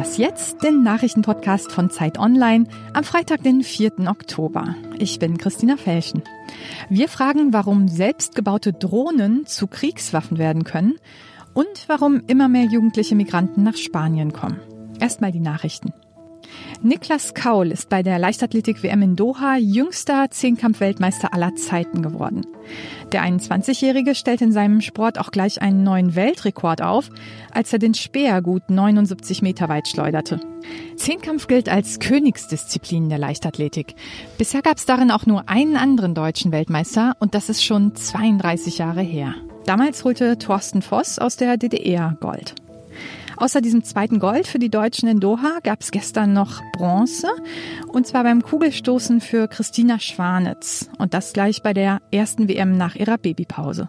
Was jetzt? Den Nachrichtenpodcast von Zeit Online am Freitag, den 4. Oktober. Ich bin Christina Felschen. Wir fragen, warum selbstgebaute Drohnen zu Kriegswaffen werden können und warum immer mehr jugendliche Migranten nach Spanien kommen. Erstmal die Nachrichten. Niklas Kaul ist bei der Leichtathletik-WM in Doha jüngster Zehnkampf-Weltmeister aller Zeiten geworden. Der 21-Jährige stellt in seinem Sport auch gleich einen neuen Weltrekord auf, als er den Speer gut 79 Meter weit schleuderte. Zehnkampf gilt als Königsdisziplin der Leichtathletik. Bisher gab es darin auch nur einen anderen deutschen Weltmeister und das ist schon 32 Jahre her. Damals holte Thorsten Voss aus der DDR Gold. Außer diesem zweiten Gold für die Deutschen in Doha gab es gestern noch Bronze und zwar beim Kugelstoßen für Christina Schwanitz und das gleich bei der ersten WM nach ihrer Babypause.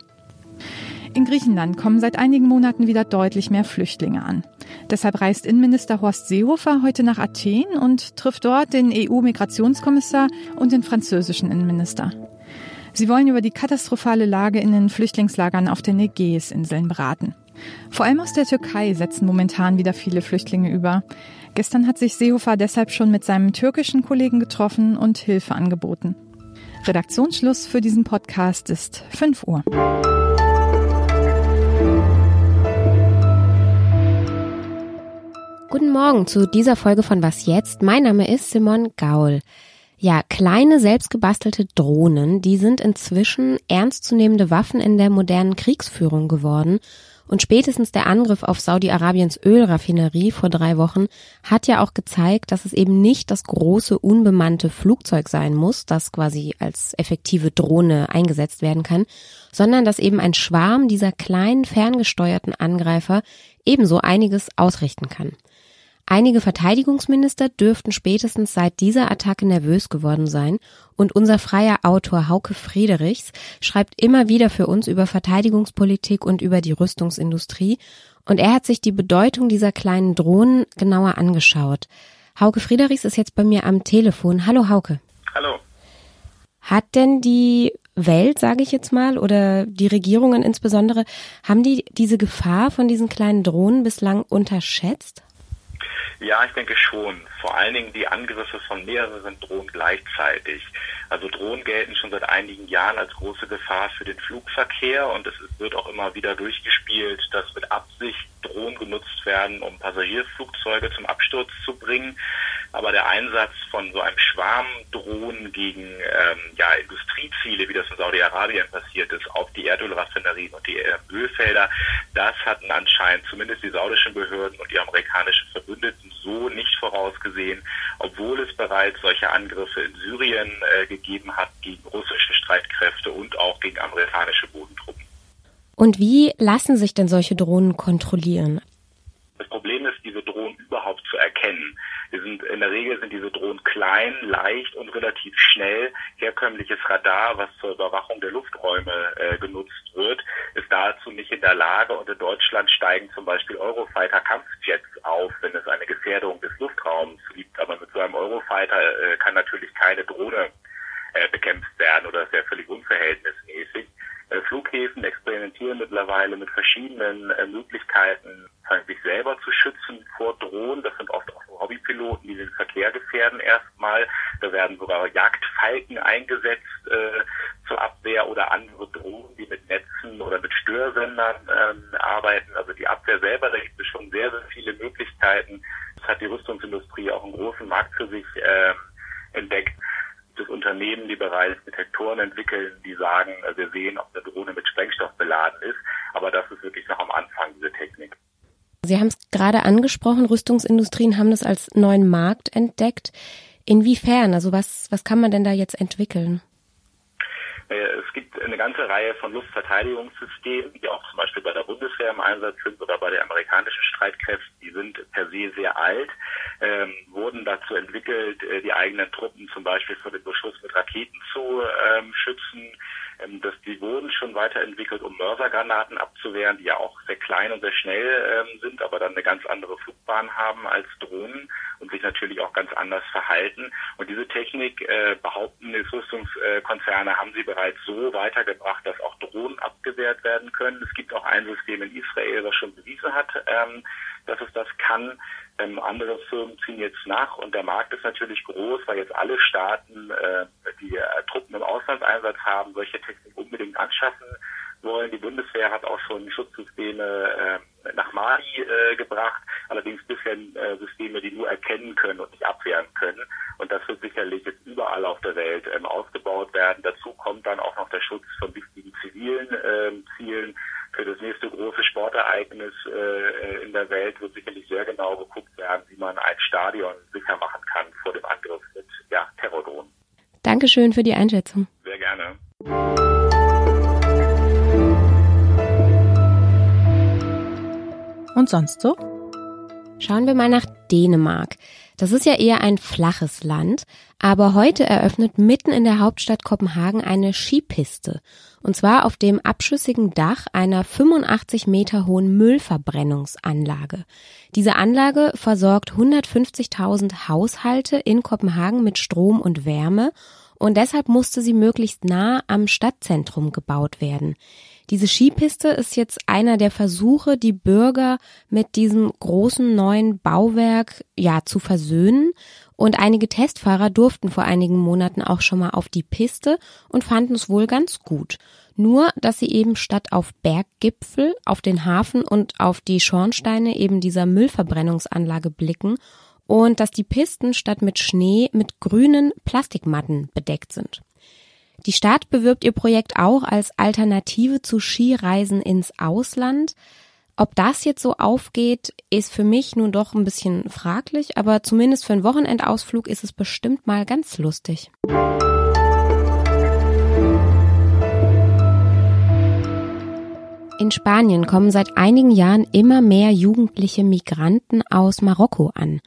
In Griechenland kommen seit einigen Monaten wieder deutlich mehr Flüchtlinge an. Deshalb reist Innenminister Horst Seehofer heute nach Athen und trifft dort den EU-Migrationskommissar und den französischen Innenminister. Sie wollen über die katastrophale Lage in den Flüchtlingslagern auf den Ägäisinseln beraten. Vor allem aus der Türkei setzen momentan wieder viele Flüchtlinge über. Gestern hat sich Seehofer deshalb schon mit seinem türkischen Kollegen getroffen und Hilfe angeboten. Redaktionsschluss für diesen Podcast ist 5 Uhr. Guten Morgen zu dieser Folge von Was jetzt? Mein Name ist Simon Gaul. Ja, kleine selbstgebastelte Drohnen, die sind inzwischen ernstzunehmende Waffen in der modernen Kriegsführung geworden und spätestens der Angriff auf Saudi-Arabiens Ölraffinerie vor drei Wochen hat ja auch gezeigt, dass es eben nicht das große unbemannte Flugzeug sein muss, das quasi als effektive Drohne eingesetzt werden kann, sondern dass eben ein Schwarm dieser kleinen ferngesteuerten Angreifer ebenso einiges ausrichten kann. Einige Verteidigungsminister dürften spätestens seit dieser Attacke nervös geworden sein und unser freier Autor Hauke Friedrichs schreibt immer wieder für uns über Verteidigungspolitik und über die Rüstungsindustrie und er hat sich die Bedeutung dieser kleinen Drohnen genauer angeschaut. Hauke Friedrichs ist jetzt bei mir am Telefon. Hallo Hauke. Hallo. Hat denn die Welt, sage ich jetzt mal, oder die Regierungen insbesondere, haben die diese Gefahr von diesen kleinen Drohnen bislang unterschätzt? Ja, ich denke schon. Vor allen Dingen die Angriffe von mehreren Drohnen gleichzeitig. Also Drohnen gelten schon seit einigen Jahren als große Gefahr für den Flugverkehr und es wird auch immer wieder durchgespielt, dass mit Absicht Drohnen genutzt werden, um Passagierflugzeuge zum Absturz zu bringen. Aber der Einsatz von so einem Schwarm Drohnen gegen ähm, ja, Industrieziele, wie das in Saudi-Arabien passiert ist, auf die Erdölraffinerien und die äh, Ölfelder, das hatten anscheinend zumindest die saudischen Behörden und die amerikanischen Verbündeten so nicht vorausgesehen, obwohl es bereits solche Angriffe in Syrien äh, gegeben hat gegen russische Streitkräfte und auch gegen amerikanische Bodentruppen. Und wie lassen sich denn solche Drohnen kontrollieren? Das Problem ist, diese Drohnen überhaupt zu erkennen. Wir sind, in der Regel sind diese Drohnen klein, leicht und relativ schnell. Herkömmliches Radar, was zur Überwachung der Lufträume äh, genutzt wird, ist dazu nicht in der Lage. Und in Deutschland steigen zum Beispiel Eurofighter-Kampfjets auf, wenn es eine Gefährdung des Luftraums gibt. Aber mit so einem Eurofighter äh, kann natürlich keine Drohne äh, bekämpft werden oder ist ja völlig unverhältnismäßig. Äh, Flughäfen experimentieren mittlerweile mit verschiedenen äh, Möglichkeiten, sich selber zu schützen vor Drohnen. Das sind auch Hobbypiloten, die den Verkehr gefährden erstmal. Da werden sogar Jagdfalken eingesetzt äh, zur Abwehr oder andere Drohnen, die mit Netzen oder mit Störsendern ähm, arbeiten. Also die Abwehr selber, da gibt schon sehr, sehr viele Möglichkeiten. Das hat die Rüstungsindustrie auch einen großen Markt für sich äh, entdeckt es Unternehmen, die bereits Detektoren entwickeln, die sagen, wir sehen, ob eine Drohne mit Sprengstoff beladen ist. Aber das ist wirklich noch am Anfang, diese Technik. Sie haben es gerade angesprochen, Rüstungsindustrien haben das als neuen Markt entdeckt. Inwiefern? Also was, was kann man denn da jetzt entwickeln? Äh, es gibt eine ganze Reihe von Luftverteidigungssystemen, die auch zum Beispiel bei der Bundeswehr im Einsatz sind oder bei den amerikanischen Streitkräften. Die sind per se sehr alt, ähm, wurden dazu entwickelt, äh, die eigenen Truppen zum Beispiel vor dem Beschuss mit Raketen zu ähm, schützen. Ähm, das, die wurden schon weiterentwickelt, um Mörsergranaten abzuwehren, die ja auch sehr klein und sehr schnell ähm, sind, aber dann eine ganz andere Flugbahn haben als Drohnen und sich natürlich auch ganz anders verhalten. Und diese Technik, äh, behaupten die Rüstungskonzerne, haben sie bereits so weitergebracht, dass auch Drohnen abgewehrt werden können. Es gibt auch ein System in Israel, was schon bewiesen hat, ähm, dass es das kann. Ähm, andere Firmen ziehen jetzt nach und der Markt ist natürlich groß, weil jetzt alle Staaten, äh, die äh, Truppen im Auslandseinsatz haben, solche Technik unbedingt anschaffen wollen. Die Bundeswehr hat auch schon Schutzsysteme äh, nach Mali äh, gebracht, allerdings bisher äh, Systeme, die nur erkennen können und nicht abwehren können. Und das wird sicherlich jetzt überall auf der Welt ähm, ausgebaut werden. Dazu kommt dann auch noch der Schutz von wichtigen zivilen ähm, Zielen. Für das nächste große Sportereignis äh, in der Welt wird sicherlich sehr genau geguckt werden, wie man ein Stadion sicher machen kann vor dem Angriff mit ja, Terrordrohnen. Dankeschön für die Einschätzung. Sehr gerne. Und sonst so? Schauen wir mal nach Dänemark. Das ist ja eher ein flaches Land, aber heute eröffnet mitten in der Hauptstadt Kopenhagen eine Skipiste. Und zwar auf dem abschüssigen Dach einer 85 Meter hohen Müllverbrennungsanlage. Diese Anlage versorgt 150.000 Haushalte in Kopenhagen mit Strom und Wärme und deshalb musste sie möglichst nah am Stadtzentrum gebaut werden. Diese Skipiste ist jetzt einer der Versuche, die Bürger mit diesem großen neuen Bauwerk ja zu versöhnen. Und einige Testfahrer durften vor einigen Monaten auch schon mal auf die Piste und fanden es wohl ganz gut. Nur, dass sie eben statt auf Berggipfel, auf den Hafen und auf die Schornsteine eben dieser Müllverbrennungsanlage blicken und dass die Pisten statt mit Schnee mit grünen Plastikmatten bedeckt sind. Die Stadt bewirbt ihr Projekt auch als Alternative zu Skireisen ins Ausland. Ob das jetzt so aufgeht, ist für mich nun doch ein bisschen fraglich, aber zumindest für einen Wochenendausflug ist es bestimmt mal ganz lustig. In Spanien kommen seit einigen Jahren immer mehr jugendliche Migranten aus Marokko an.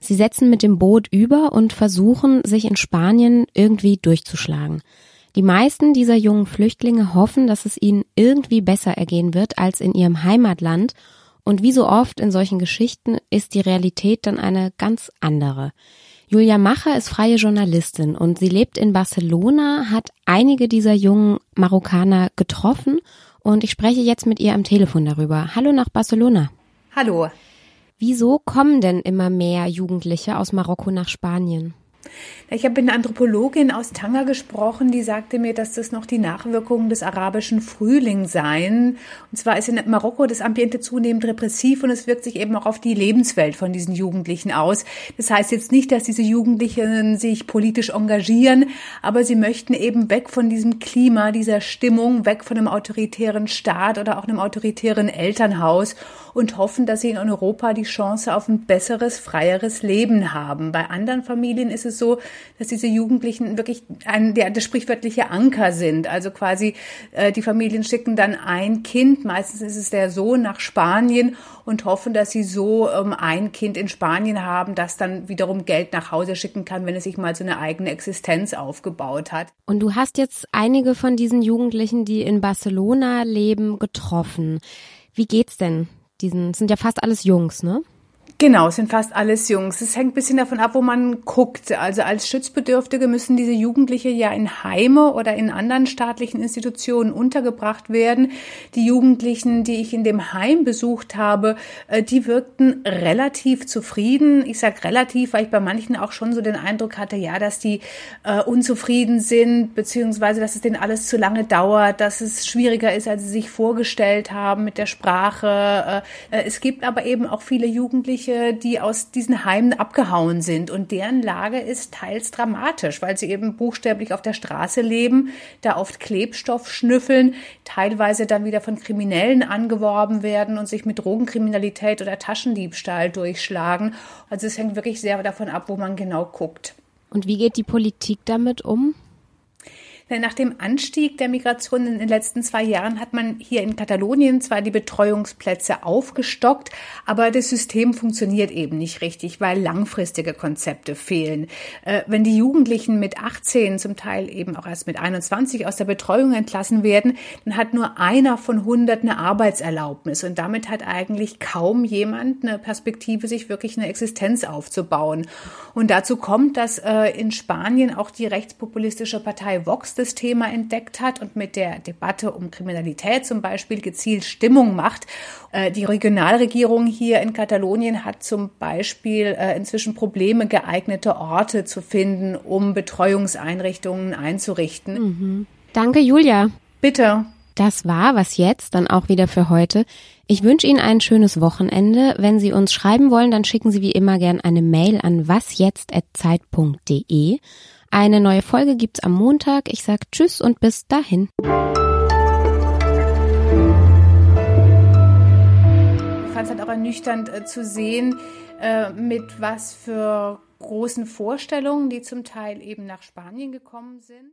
Sie setzen mit dem Boot über und versuchen, sich in Spanien irgendwie durchzuschlagen. Die meisten dieser jungen Flüchtlinge hoffen, dass es ihnen irgendwie besser ergehen wird als in ihrem Heimatland. Und wie so oft in solchen Geschichten ist die Realität dann eine ganz andere. Julia Macher ist freie Journalistin und sie lebt in Barcelona, hat einige dieser jungen Marokkaner getroffen und ich spreche jetzt mit ihr am Telefon darüber. Hallo nach Barcelona. Hallo. Wieso kommen denn immer mehr Jugendliche aus Marokko nach Spanien? Ich habe mit einer Anthropologin aus Tanger gesprochen, die sagte mir, dass das noch die Nachwirkungen des arabischen Frühlings seien. Und zwar ist in Marokko das Ambiente zunehmend repressiv und es wirkt sich eben auch auf die Lebenswelt von diesen Jugendlichen aus. Das heißt jetzt nicht, dass diese Jugendlichen sich politisch engagieren, aber sie möchten eben weg von diesem Klima, dieser Stimmung, weg von einem autoritären Staat oder auch einem autoritären Elternhaus und hoffen, dass sie in Europa die Chance auf ein besseres, freieres Leben haben. Bei anderen Familien ist es so, dass diese Jugendlichen wirklich ein, der, der sprichwörtliche Anker sind. Also quasi äh, die Familien schicken dann ein Kind, meistens ist es der Sohn nach Spanien und hoffen, dass sie so ähm, ein Kind in Spanien haben, das dann wiederum Geld nach Hause schicken kann, wenn es sich mal so eine eigene Existenz aufgebaut hat. Und du hast jetzt einige von diesen Jugendlichen, die in Barcelona leben, getroffen. Wie geht's denn diesen, sind ja fast alles Jungs, ne? Genau, sind fast alles Jungs. Es hängt ein bisschen davon ab, wo man guckt. Also als Schutzbedürftige müssen diese Jugendliche ja in Heime oder in anderen staatlichen Institutionen untergebracht werden. Die Jugendlichen, die ich in dem Heim besucht habe, äh, die wirkten relativ zufrieden. Ich sage relativ, weil ich bei manchen auch schon so den Eindruck hatte, ja, dass die äh, unzufrieden sind, beziehungsweise dass es denen alles zu lange dauert, dass es schwieriger ist, als sie sich vorgestellt haben mit der Sprache. Äh, äh es gibt aber eben auch viele Jugendliche, Jugendliche, die aus diesen Heimen abgehauen sind. Und deren Lage ist teils dramatisch, weil sie eben buchstäblich auf der Straße leben, da oft Klebstoff schnüffeln, teilweise dann wieder von Kriminellen angeworben werden und sich mit Drogenkriminalität oder Taschendiebstahl durchschlagen. Also es hängt wirklich sehr davon ab, wo man genau guckt. Und wie geht die Politik damit um? Nach dem Anstieg der Migration in den letzten zwei Jahren hat man hier in Katalonien zwar die Betreuungsplätze aufgestockt, aber das System funktioniert eben nicht richtig, weil langfristige Konzepte fehlen. Äh, wenn die Jugendlichen mit 18, zum Teil eben auch erst mit 21 aus der Betreuung entlassen werden, dann hat nur einer von 100 eine Arbeitserlaubnis und damit hat eigentlich kaum jemand eine Perspektive, sich wirklich eine Existenz aufzubauen. Und dazu kommt, dass äh, in Spanien auch die rechtspopulistische Partei Vox das Thema entdeckt hat und mit der Debatte um Kriminalität zum Beispiel gezielt Stimmung macht. Äh, die Regionalregierung hier in Katalonien hat zum Beispiel äh, inzwischen Probleme, geeignete Orte zu finden, um Betreuungseinrichtungen einzurichten. Mhm. Danke, Julia. Bitte. Das war was jetzt, dann auch wieder für heute. Ich wünsche Ihnen ein schönes Wochenende. Wenn Sie uns schreiben wollen, dann schicken Sie wie immer gern eine Mail an wasjetzt@zeit.de. Eine neue Folge gibt's am Montag. Ich sag Tschüss und bis dahin. Ich fand es halt auch ernüchternd äh, zu sehen, äh, mit was für großen Vorstellungen, die zum Teil eben nach Spanien gekommen sind.